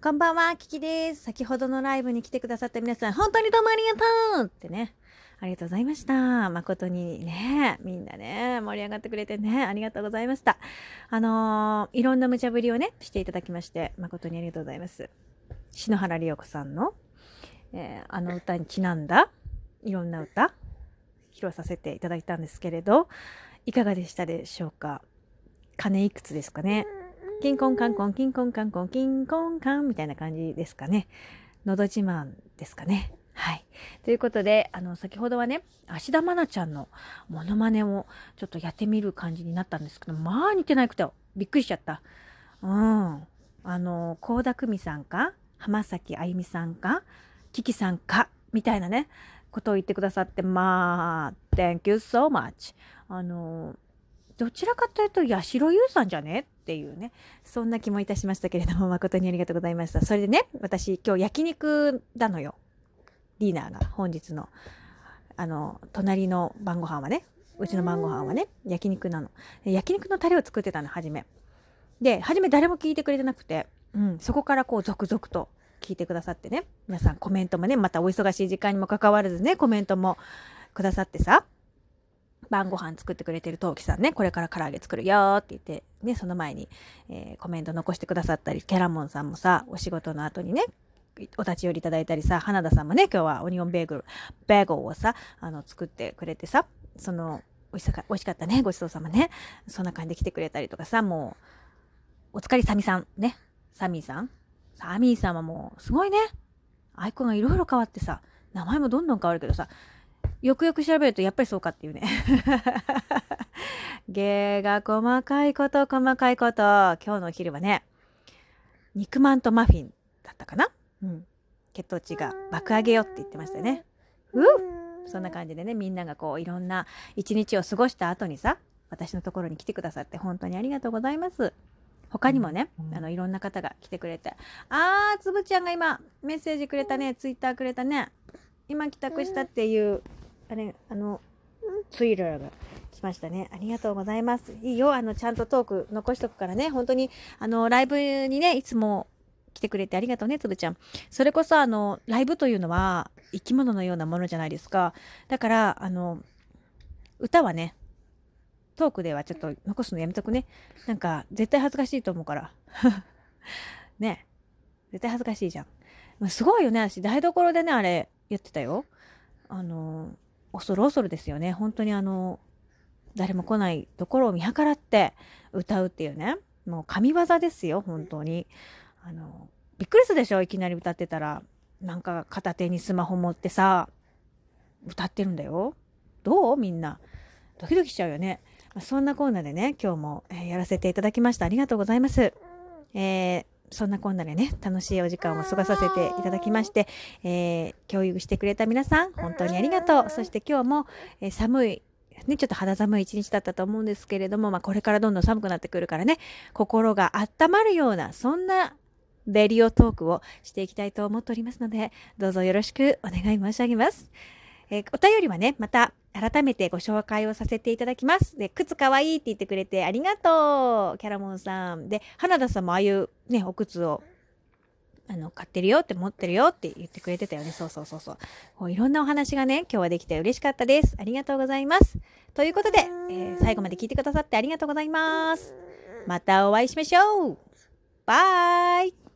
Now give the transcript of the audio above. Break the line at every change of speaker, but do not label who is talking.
こんばんは、キキです。先ほどのライブに来てくださった皆さん、本当にどうもありがとうってね。ありがとうございました。誠にね、みんなね、盛り上がってくれてね、ありがとうございました。あのーいろんな無茶ぶりをね、していただきまして、誠にありがとうございます。篠原涼子さんの、えーあの歌にちなんだ、いろんな歌、披露させていただいたんですけれど、いかがでしたでしょうか？鐘いくつですかね？キンコンカンコン、キンコンカンコン、キンコンカンみたいな感じですかね。のど自慢ですかね。はい。ということで、あの、先ほどはね、芦田愛菜ちゃんのモノマネをちょっとやってみる感じになったんですけど、まあ似てなくて、びっくりしちゃった。うん。あの、倖田來未さんか、浜崎あゆみさんか、キキさんか、みたいなね、ことを言ってくださって、まあ、Thank you so much. あの、どちらかというと、八代優さんじゃね？っていうね、そんな気もいたしましたけれども、誠にありがとうございました。それでね、私、今日焼肉なのよ。ディナーが、本日の。あの、隣の晩ご飯はね、うちの晩ご飯はね、焼肉なの。焼肉のタレを作ってたの、初め。で、初め誰も聞いてくれてなくて、うん、そこからこう、続々と聞いてくださってね、皆さんコメントもね、またお忙しい時間にもかかわらずね、コメントもくださってさ、晩ご飯作ってくれてる陶器さんね、これから唐揚げ作るよって言って、ね、その前に、えーコメント残してくださったり、キャラモンさんもさ、お仕事の後にね、お立ち寄りいただいたりさ、花田さんもね、今日はオニオンベーグル、ベーグルをさ、あの、作ってくれてさ、その、美味しか味しかったね、ごちそうさまね。そんな感じで来てくれたりとかさ、もう、お疲れさみさん、ね、サミーさん。サミーさんはもう、すごいね。アイコンがいろいろ変わってさ、名前もどんどん変わるけどさ、よくよく調べるとやっぱりそうかっていうね。芸が細かいこと細かいこと。今日のお昼はね、肉まんとマフィンだったかな？うん。血糖値が爆上げよって言ってましたよね。うっそんな感じでね、みんながこういろんな一日を過ごした後にさ、私のところに来てくださって本当にありがとうございます。他にもね、あのいろんな方が来てくれて、あー、つぶちゃんが今メッセージくれたね、ツイッターくれたね。今帰宅したっていう、あれ、あの、ツイッターが来ましたね。ありがとうございます。いいよ、あの、ちゃんとトーク残しとくからね、本当に、あの、ライブにね、いつも来てくれてありがとうね、つぶちゃん。それこそ、あの、ライブというのは生き物のようなものじゃないですか。だから、あの、歌はね、トークではちょっと残すのやめとくね。なんか、絶対恥ずかしいと思うから。ね絶対恥ずかしいじゃん。すごいよね、私、台所でね、あれ、やってたよ。あの、恐る恐るですよね。本当にあの、誰も来ないところを見計らって歌うっていうね。もう神業ですよ、本当に。あの、びっくりするでしょ、いきなり歌ってたら。なんか片手にスマホ持ってさ、歌ってるんだよ。どう？みんな。ドキドキしちゃうよね。そんなコーナーでね、今日も、えやらせていただきました。ありがとうございます。えーそんなこんなでね、楽しいお時間を過ごさせていただきまして、えー共有してくれた皆さん、本当にありがとう。そして今日も、え寒い、ね、ちょっと肌寒い一日だったと思うんですけれども、まあ、これからどんどん寒くなってくるからね、心が温まるような、そんなレディオトークをしていきたいと思っておりますので、どうぞよろしくお願い申し上げます。えーお便りはね、また改めてご紹介をさせていただきます。で、靴かわいいって言ってくれてありがとうキャラモンさん。で、花田さんもああいうね、お靴をあの、買ってるよって持ってるよって言ってくれてたよね。そうそうそうそう。こういろんなお話がね、今日はできて嬉しかったです。ありがとうございます。ということで、えー最後まで聞いてくださってありがとうございます。またお会いしましょうバイ